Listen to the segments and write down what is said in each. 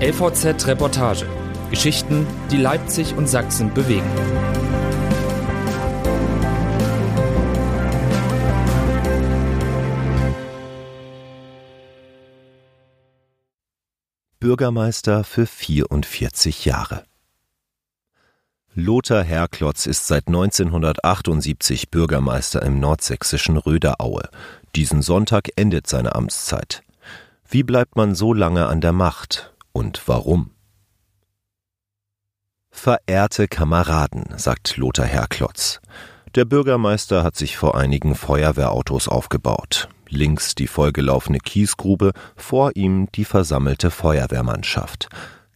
LVZ Reportage. Geschichten, die Leipzig und Sachsen bewegen. Bürgermeister für 44 Jahre. Lothar Herklotz ist seit 1978 Bürgermeister im nordsächsischen Röderaue. Diesen Sonntag endet seine Amtszeit. Wie bleibt man so lange an der Macht und warum? Verehrte Kameraden, sagt Lothar Herklotz. Der Bürgermeister hat sich vor einigen Feuerwehrautos aufgebaut. Links die vollgelaufene Kiesgrube, vor ihm die versammelte Feuerwehrmannschaft.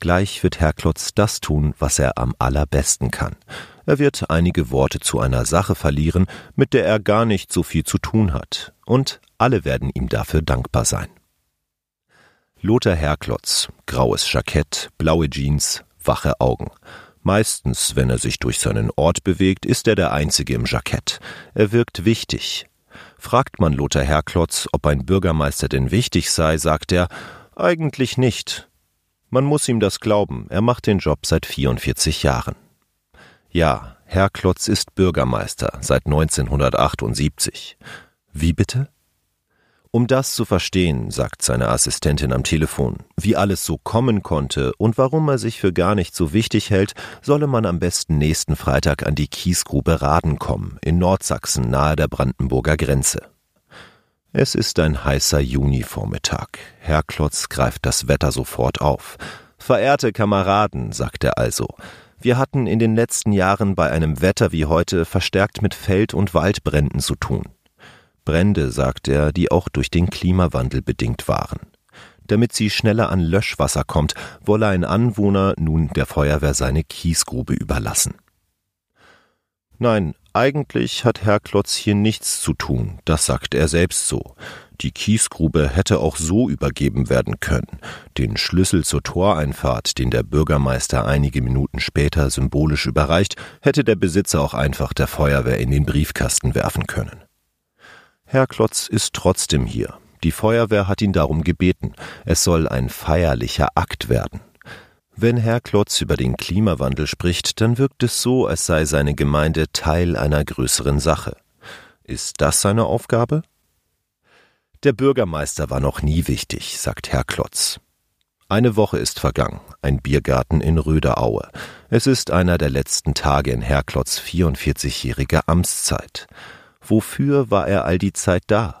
Gleich wird Herr Klotz das tun, was er am allerbesten kann. Er wird einige Worte zu einer Sache verlieren, mit der er gar nicht so viel zu tun hat. Und alle werden ihm dafür dankbar sein. Lothar Herklotz, graues Jackett, blaue Jeans, wache Augen. Meistens, wenn er sich durch seinen Ort bewegt, ist er der Einzige im Jackett. Er wirkt wichtig. Fragt man Lothar Herklotz, ob ein Bürgermeister denn wichtig sei, sagt er, eigentlich nicht. Man muss ihm das glauben, er macht den Job seit 44 Jahren. Ja, Herr Klotz ist Bürgermeister seit 1978. Wie bitte? Um das zu verstehen, sagt seine Assistentin am Telefon, wie alles so kommen konnte und warum er sich für gar nicht so wichtig hält, solle man am besten nächsten Freitag an die Kiesgrube Raden kommen, in Nordsachsen nahe der Brandenburger Grenze. Es ist ein heißer Junivormittag. Herr Klotz greift das Wetter sofort auf. Verehrte Kameraden, sagt er also, wir hatten in den letzten Jahren bei einem Wetter wie heute verstärkt mit Feld- und Waldbränden zu tun. Brände, sagt er, die auch durch den Klimawandel bedingt waren. Damit sie schneller an Löschwasser kommt, wolle ein Anwohner nun der Feuerwehr seine Kiesgrube überlassen. Nein, eigentlich hat Herr Klotz hier nichts zu tun, das sagt er selbst so. Die Kiesgrube hätte auch so übergeben werden können. Den Schlüssel zur Toreinfahrt, den der Bürgermeister einige Minuten später symbolisch überreicht, hätte der Besitzer auch einfach der Feuerwehr in den Briefkasten werfen können. Herr Klotz ist trotzdem hier. Die Feuerwehr hat ihn darum gebeten. Es soll ein feierlicher Akt werden. Wenn Herr Klotz über den Klimawandel spricht, dann wirkt es so, als sei seine Gemeinde Teil einer größeren Sache. Ist das seine Aufgabe? Der Bürgermeister war noch nie wichtig, sagt Herr Klotz. Eine Woche ist vergangen, ein Biergarten in Röderaue. Es ist einer der letzten Tage in Herr Klotz 44-jähriger Amtszeit. Wofür war er all die Zeit da?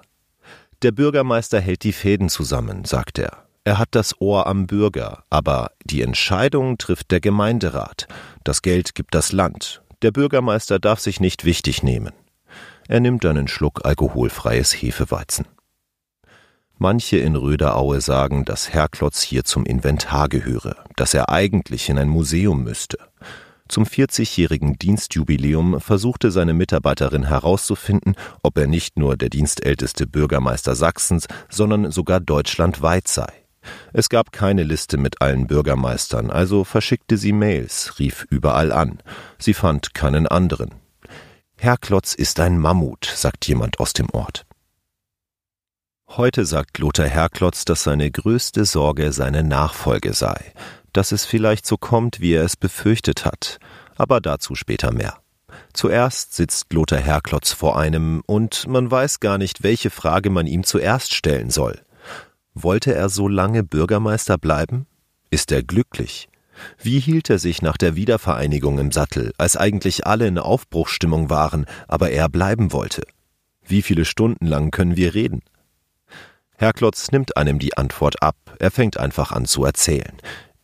Der Bürgermeister hält die Fäden zusammen, sagt er. Er hat das Ohr am Bürger, aber die Entscheidung trifft der Gemeinderat. Das Geld gibt das Land. Der Bürgermeister darf sich nicht wichtig nehmen. Er nimmt einen Schluck alkoholfreies Hefeweizen. Manche in Röderaue sagen, dass Herr Klotz hier zum Inventar gehöre, dass er eigentlich in ein Museum müsste. Zum 40-jährigen Dienstjubiläum versuchte seine Mitarbeiterin herauszufinden, ob er nicht nur der dienstälteste Bürgermeister Sachsens, sondern sogar deutschlandweit sei. Es gab keine Liste mit allen Bürgermeistern, also verschickte sie Mails, rief überall an. Sie fand keinen anderen. Herr Klotz ist ein Mammut, sagt jemand aus dem Ort. Heute sagt Lothar Herklotz, dass seine größte Sorge seine Nachfolge sei, dass es vielleicht so kommt, wie er es befürchtet hat, aber dazu später mehr. Zuerst sitzt Lothar Herklotz vor einem, und man weiß gar nicht, welche Frage man ihm zuerst stellen soll. Wollte er so lange Bürgermeister bleiben? Ist er glücklich? Wie hielt er sich nach der Wiedervereinigung im Sattel, als eigentlich alle in Aufbruchsstimmung waren, aber er bleiben wollte? Wie viele Stunden lang können wir reden? Herr Klotz nimmt einem die Antwort ab, er fängt einfach an zu erzählen.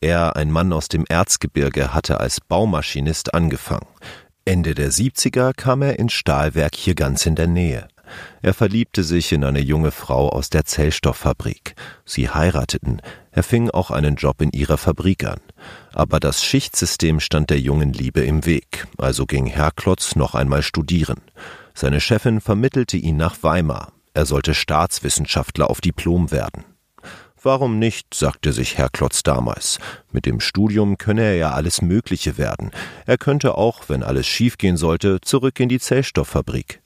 Er, ein Mann aus dem Erzgebirge, hatte als Baumaschinist angefangen. Ende der 70er kam er ins Stahlwerk hier ganz in der Nähe. Er verliebte sich in eine junge Frau aus der Zellstofffabrik. Sie heirateten. Er fing auch einen Job in ihrer Fabrik an. Aber das Schichtsystem stand der jungen Liebe im Weg, also ging Herr Klotz noch einmal studieren. Seine Chefin vermittelte ihn nach Weimar. Er sollte Staatswissenschaftler auf Diplom werden. Warum nicht, sagte sich Herr Klotz damals. Mit dem Studium könne er ja alles Mögliche werden. Er könnte auch, wenn alles schiefgehen sollte, zurück in die Zellstofffabrik.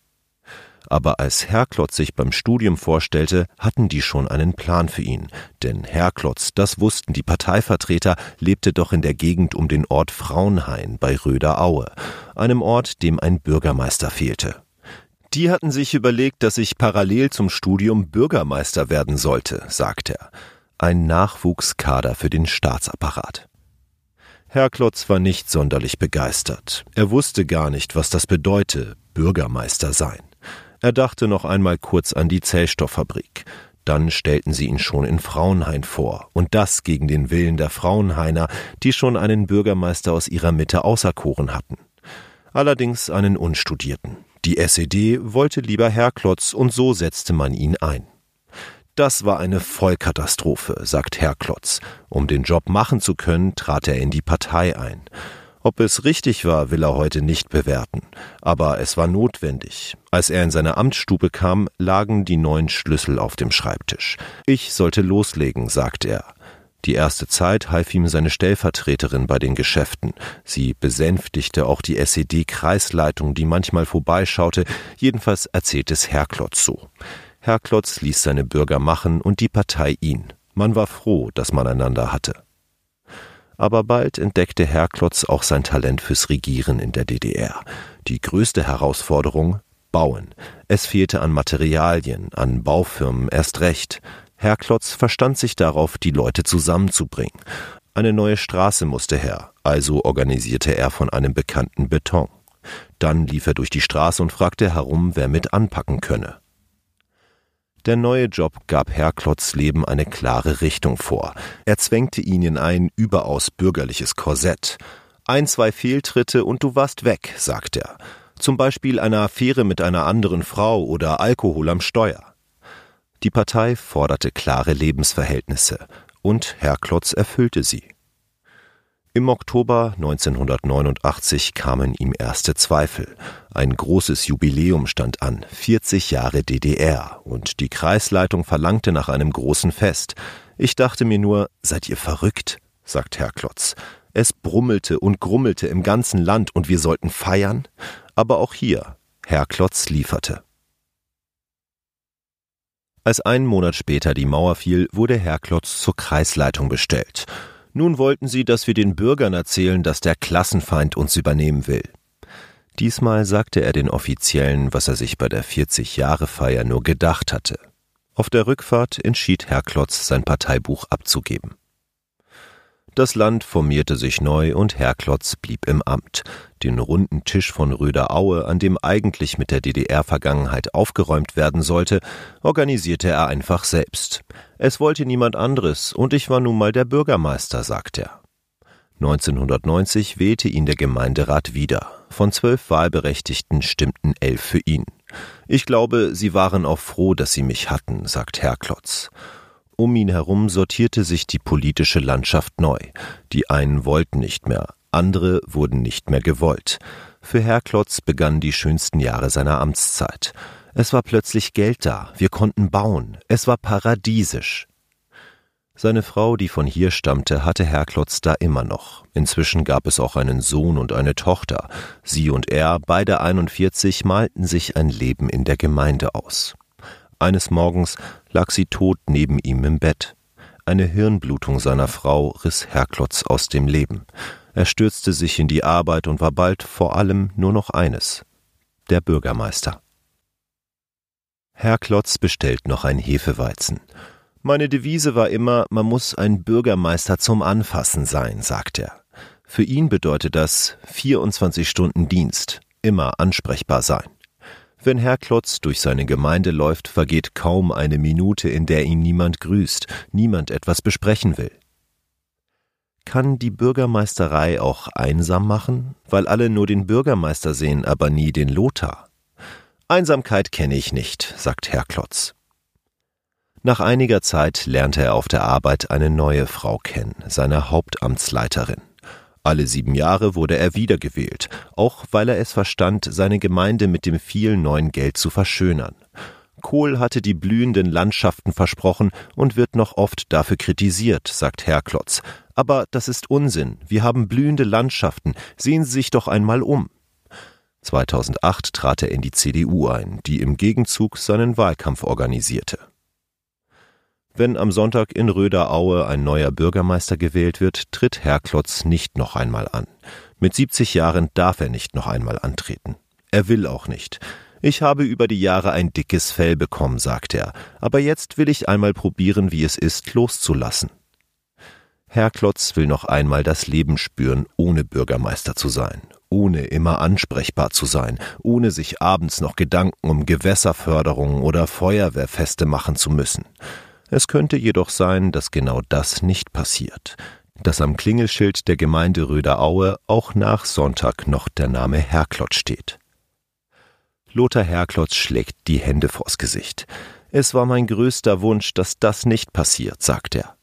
Aber als Herr Klotz sich beim Studium vorstellte, hatten die schon einen Plan für ihn. Denn Herr Klotz, das wussten die Parteivertreter, lebte doch in der Gegend um den Ort Frauenhain bei Röderaue, einem Ort, dem ein Bürgermeister fehlte. Die hatten sich überlegt, dass ich parallel zum Studium Bürgermeister werden sollte, sagt er. Ein Nachwuchskader für den Staatsapparat. Herr Klotz war nicht sonderlich begeistert. Er wusste gar nicht, was das bedeute, Bürgermeister sein. Er dachte noch einmal kurz an die Zellstofffabrik. Dann stellten sie ihn schon in Frauenhain vor, und das gegen den Willen der Frauenhainer, die schon einen Bürgermeister aus ihrer Mitte auserkoren hatten. Allerdings einen Unstudierten. Die SED wollte lieber Herr Klotz, und so setzte man ihn ein. Das war eine Vollkatastrophe, sagt Herr Klotz. Um den Job machen zu können, trat er in die Partei ein. Ob es richtig war, will er heute nicht bewerten. Aber es war notwendig. Als er in seine Amtsstube kam, lagen die neuen Schlüssel auf dem Schreibtisch. Ich sollte loslegen, sagt er. Die erste Zeit half ihm seine Stellvertreterin bei den Geschäften. Sie besänftigte auch die SED-Kreisleitung, die manchmal vorbeischaute. Jedenfalls erzählt es Herr Klotz so. Herr Klotz ließ seine Bürger machen und die Partei ihn. Man war froh, dass man einander hatte aber bald entdeckte Herklotz auch sein Talent fürs Regieren in der DDR. Die größte Herausforderung Bauen. Es fehlte an Materialien, an Baufirmen erst recht. Herklotz verstand sich darauf, die Leute zusammenzubringen. Eine neue Straße musste her, also organisierte er von einem Bekannten Beton. Dann lief er durch die Straße und fragte herum, wer mit anpacken könne. Der neue Job gab Herr Klotz Leben eine klare Richtung vor. Er zwängte ihn in ein überaus bürgerliches Korsett. Ein, zwei Fehltritte und du warst weg, sagt er. Zum Beispiel eine Affäre mit einer anderen Frau oder Alkohol am Steuer. Die Partei forderte klare Lebensverhältnisse und Herr Klotz erfüllte sie. Im Oktober 1989 kamen ihm erste Zweifel. Ein großes Jubiläum stand an, 40 Jahre DDR, und die Kreisleitung verlangte nach einem großen Fest. Ich dachte mir nur, seid ihr verrückt? sagt Herr Klotz. Es brummelte und grummelte im ganzen Land und wir sollten feiern? Aber auch hier, Herr Klotz lieferte. Als einen Monat später die Mauer fiel, wurde Herr Klotz zur Kreisleitung bestellt. Nun wollten sie, dass wir den Bürgern erzählen, dass der Klassenfeind uns übernehmen will. Diesmal sagte er den Offiziellen, was er sich bei der 40-Jahre-Feier nur gedacht hatte. Auf der Rückfahrt entschied Herr Klotz, sein Parteibuch abzugeben. Das Land formierte sich neu und Herr Klotz blieb im Amt. Den runden Tisch von Röderaue, an dem eigentlich mit der DDR-Vergangenheit aufgeräumt werden sollte, organisierte er einfach selbst. Es wollte niemand anderes, und ich war nun mal der Bürgermeister, sagt er. 1990 wählte ihn der Gemeinderat wieder. Von zwölf Wahlberechtigten stimmten elf für ihn. Ich glaube, sie waren auch froh, dass sie mich hatten, sagt Herr Klotz. Um ihn herum sortierte sich die politische Landschaft neu. Die einen wollten nicht mehr, andere wurden nicht mehr gewollt. Für Herr Klotz begannen die schönsten Jahre seiner Amtszeit. Es war plötzlich Geld da, wir konnten bauen, es war paradiesisch. Seine Frau, die von hier stammte, hatte Herr Klotz da immer noch. Inzwischen gab es auch einen Sohn und eine Tochter. Sie und er, beide 41, malten sich ein Leben in der Gemeinde aus. Eines Morgens lag sie tot neben ihm im Bett. Eine Hirnblutung seiner Frau riss Herklotz aus dem Leben. Er stürzte sich in die Arbeit und war bald vor allem nur noch eines der Bürgermeister. Herr Klotz bestellt noch ein Hefeweizen. Meine Devise war immer, man muss ein Bürgermeister zum Anfassen sein, sagt er. Für ihn bedeutet das 24 Stunden Dienst, immer ansprechbar sein. Wenn Herr Klotz durch seine Gemeinde läuft, vergeht kaum eine Minute, in der ihn niemand grüßt, niemand etwas besprechen will. Kann die Bürgermeisterei auch einsam machen, weil alle nur den Bürgermeister sehen, aber nie den Lothar? Einsamkeit kenne ich nicht, sagt Herr Klotz. Nach einiger Zeit lernte er auf der Arbeit eine neue Frau kennen, seine Hauptamtsleiterin. Alle sieben Jahre wurde er wiedergewählt, auch weil er es verstand, seine Gemeinde mit dem vielen neuen Geld zu verschönern. Kohl hatte die blühenden Landschaften versprochen und wird noch oft dafür kritisiert, sagt Herr Klotz. Aber das ist Unsinn. Wir haben blühende Landschaften. Sehen Sie sich doch einmal um. 2008 trat er in die CDU ein, die im Gegenzug seinen Wahlkampf organisierte. Wenn am Sonntag in Röderaue ein neuer Bürgermeister gewählt wird, tritt Herr Klotz nicht noch einmal an. Mit 70 Jahren darf er nicht noch einmal antreten. Er will auch nicht. Ich habe über die Jahre ein dickes Fell bekommen, sagt er, aber jetzt will ich einmal probieren, wie es ist, loszulassen. Herr Klotz will noch einmal das Leben spüren, ohne Bürgermeister zu sein, ohne immer ansprechbar zu sein, ohne sich abends noch Gedanken um Gewässerförderung oder Feuerwehrfeste machen zu müssen. Es könnte jedoch sein, dass genau das nicht passiert, dass am Klingelschild der Gemeinde Röderaue auch nach Sonntag noch der Name Herklotz steht. Lothar Herklotz schlägt die Hände vors Gesicht. Es war mein größter Wunsch, dass das nicht passiert, sagt er.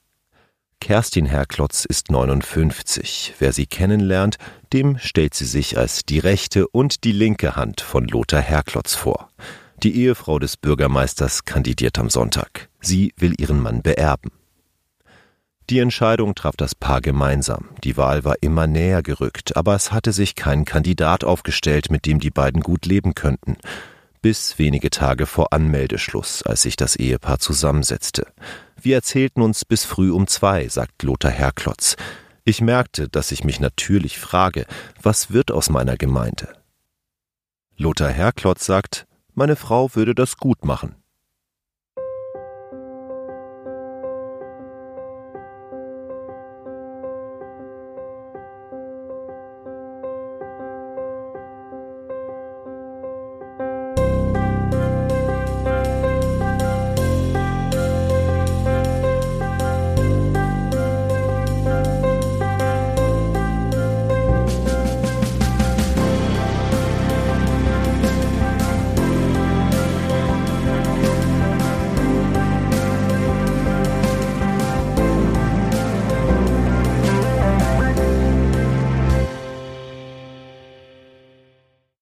Kerstin Herklotz ist 59. Wer sie kennenlernt, dem stellt sie sich als die rechte und die linke Hand von Lothar Herklotz vor. Die Ehefrau des Bürgermeisters kandidiert am Sonntag. Sie will ihren Mann beerben. Die Entscheidung traf das Paar gemeinsam. Die Wahl war immer näher gerückt, aber es hatte sich kein Kandidat aufgestellt, mit dem die beiden gut leben könnten. Bis wenige Tage vor Anmeldeschluss, als sich das Ehepaar zusammensetzte. Wir erzählten uns bis früh um zwei, sagt Lothar Herklotz. Ich merkte, dass ich mich natürlich frage, was wird aus meiner Gemeinde? Lothar Herklotz sagt, meine Frau würde das gut machen.